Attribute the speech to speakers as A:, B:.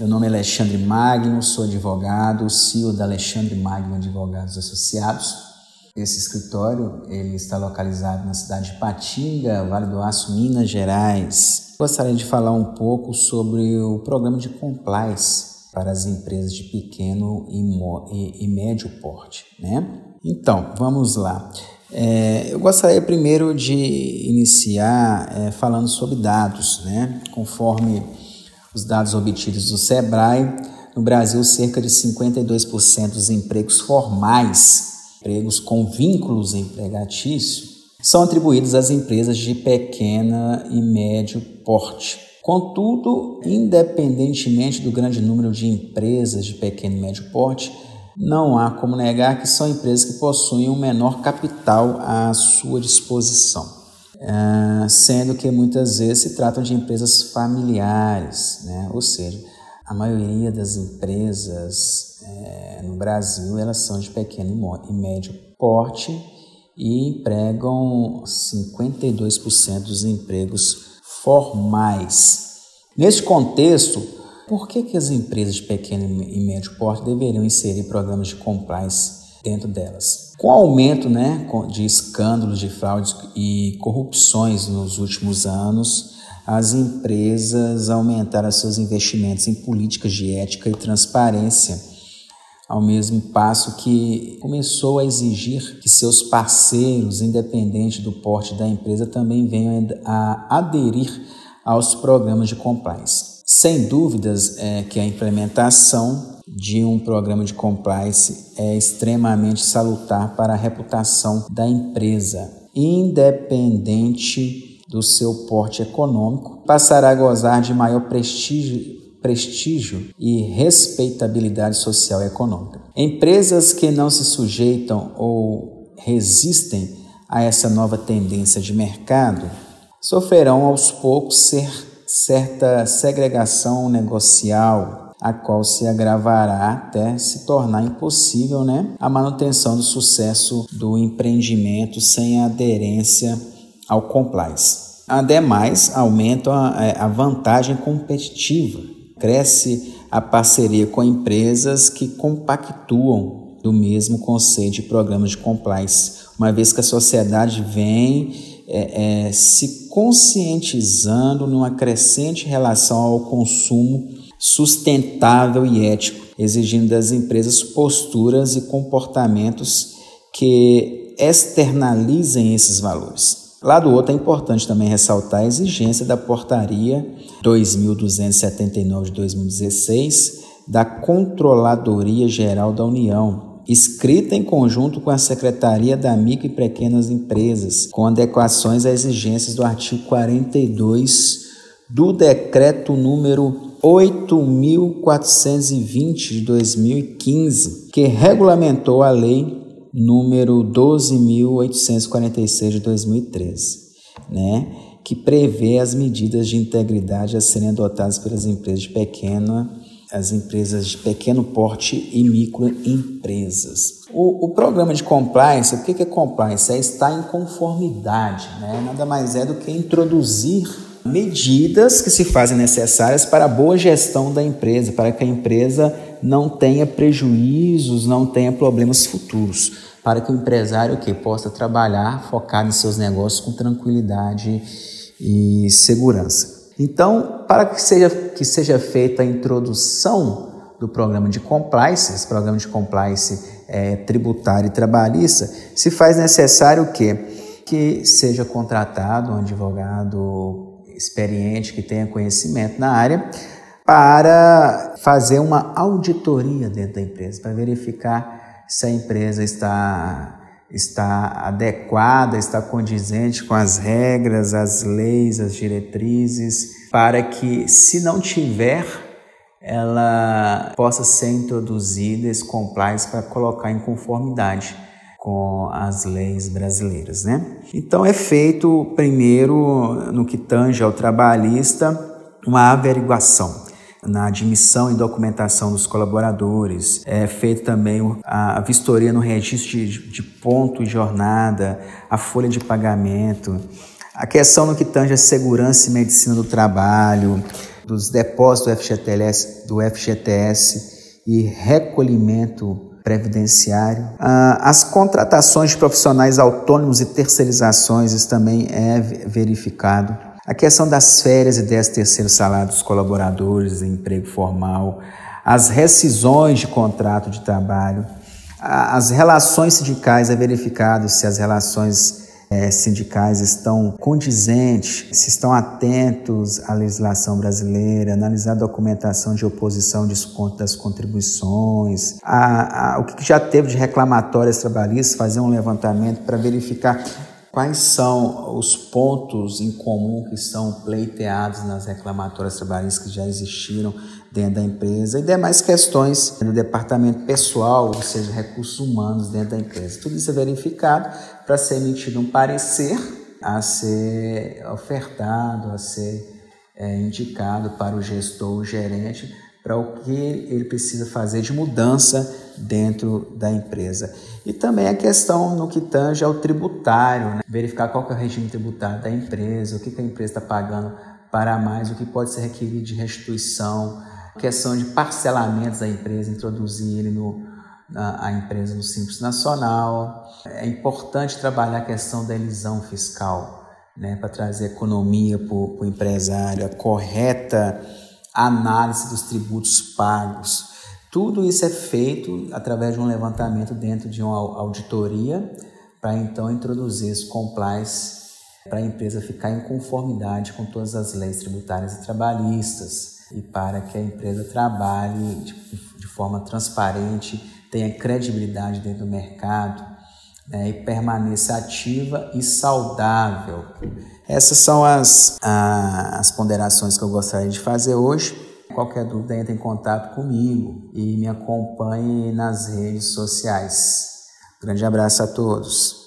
A: Meu nome é Alexandre Magno, sou advogado, CEO da Alexandre Magno Advogados Associados. Esse escritório ele está localizado na cidade de Patinga, Vale do Aço, Minas Gerais. Gostaria de falar um pouco sobre o programa de compliance para as empresas de pequeno e, e médio porte, né? Então, vamos lá. É, eu gostaria primeiro de iniciar é, falando sobre dados, né? Conforme os dados obtidos do Sebrae, no Brasil, cerca de 52% dos empregos formais, empregos com vínculos empregatícios, são atribuídos às empresas de pequena e médio porte. Contudo, independentemente do grande número de empresas de pequeno e médio porte, não há como negar que são empresas que possuem um menor capital à sua disposição. Ah, sendo que muitas vezes se tratam de empresas familiares, né? ou seja, a maioria das empresas é, no Brasil elas são de pequeno e médio porte e empregam 52% dos empregos formais. Neste contexto, por que, que as empresas de pequeno e médio porte deveriam inserir programas de compliance dentro delas. Com o aumento né, de escândalos de fraudes e corrupções nos últimos anos, as empresas aumentaram seus investimentos em políticas de ética e transparência, ao mesmo passo que começou a exigir que seus parceiros, independente do porte da empresa, também venham a aderir aos programas de compliance. Sem dúvidas é que a implementação de um programa de compliance é extremamente salutar para a reputação da empresa, independente do seu porte econômico, passará a gozar de maior prestígio, prestígio e respeitabilidade social e econômica. Empresas que não se sujeitam ou resistem a essa nova tendência de mercado sofrerão aos poucos certa segregação negocial a qual se agravará até se tornar impossível né, a manutenção do sucesso do empreendimento sem aderência ao compliance. Ademais, aumenta a vantagem competitiva, cresce a parceria com empresas que compactuam do mesmo conceito de programas de compliance, uma vez que a sociedade vem é, é, se conscientizando numa crescente relação ao consumo sustentável e ético, exigindo das empresas posturas e comportamentos que externalizem esses valores. Lá do outro, é importante também ressaltar a exigência da Portaria 2279 de 2016 da Controladoria Geral da União, escrita em conjunto com a Secretaria da Micro e Pequenas Empresas, com adequações às exigências do artigo 42 do Decreto número 8.420 de 2015, que regulamentou a Lei número 12.846 de 2013, né? que prevê as medidas de integridade a serem adotadas pelas empresas de pequena, as empresas de pequeno porte e microempresas. O, o programa de compliance, o que é compliance? É estar em conformidade, né? nada mais é do que introduzir medidas que se fazem necessárias para a boa gestão da empresa, para que a empresa não tenha prejuízos, não tenha problemas futuros, para que o empresário que possa trabalhar focado em seus negócios com tranquilidade e segurança. Então, para que seja, que seja feita a introdução do programa de compliance, esse programa de compliance é, tributário e trabalhista, se faz necessário o quê? Que seja contratado um advogado experiente, que tenha conhecimento na área, para fazer uma auditoria dentro da empresa, para verificar se a empresa está, está adequada, está condizente com as regras, as leis, as diretrizes, para que, se não tiver, ela possa ser introduzida esse compliance para colocar em conformidade com as leis brasileiras, né? Então é feito primeiro no que tange ao trabalhista uma averiguação na admissão e documentação dos colaboradores, é feito também a vistoria no registro de, de ponto e jornada, a folha de pagamento, a questão no que tange a segurança e medicina do trabalho, dos depósitos do FGTS, do FGTS e recolhimento previdenciário. Ah, as contratações de profissionais autônomos e terceirizações, isso também é verificado. A questão das férias e 10 terceiro salário dos colaboradores em emprego formal, as rescisões de contrato de trabalho, as relações sindicais é verificado se as relações é, sindicais estão condizentes, se estão atentos à legislação brasileira, analisar a documentação de oposição desconto das contribuições, a, a, o que já teve de reclamatórias trabalhistas, fazer um levantamento para verificar quais são os pontos em comum que são pleiteados nas reclamatórias trabalhistas que já existiram dentro da empresa e demais questões do departamento pessoal, ou seja, recursos humanos dentro da empresa. Tudo isso é verificado para ser emitido um parecer a ser ofertado, a ser é, indicado para o gestor, o gerente, para o que ele precisa fazer de mudança dentro da empresa. E também a questão no que tange ao tributário, né? verificar qual é o regime tributário da empresa, o que, que a empresa está pagando para mais, o que pode ser requerido de restituição, questão de parcelamentos da empresa, introduzir ele no, na, a empresa no Simples Nacional. É importante trabalhar a questão da elisão fiscal, né, para trazer economia para o empresário, a correta análise dos tributos pagos. Tudo isso é feito através de um levantamento dentro de uma auditoria, para então introduzir esse compliance para a empresa ficar em conformidade com todas as leis tributárias e trabalhistas e para que a empresa trabalhe de, de forma transparente, tenha credibilidade dentro do mercado né, e permaneça ativa e saudável. Essas são as, as ponderações que eu gostaria de fazer hoje. Qualquer dúvida, entre em contato comigo e me acompanhe nas redes sociais. Grande abraço a todos.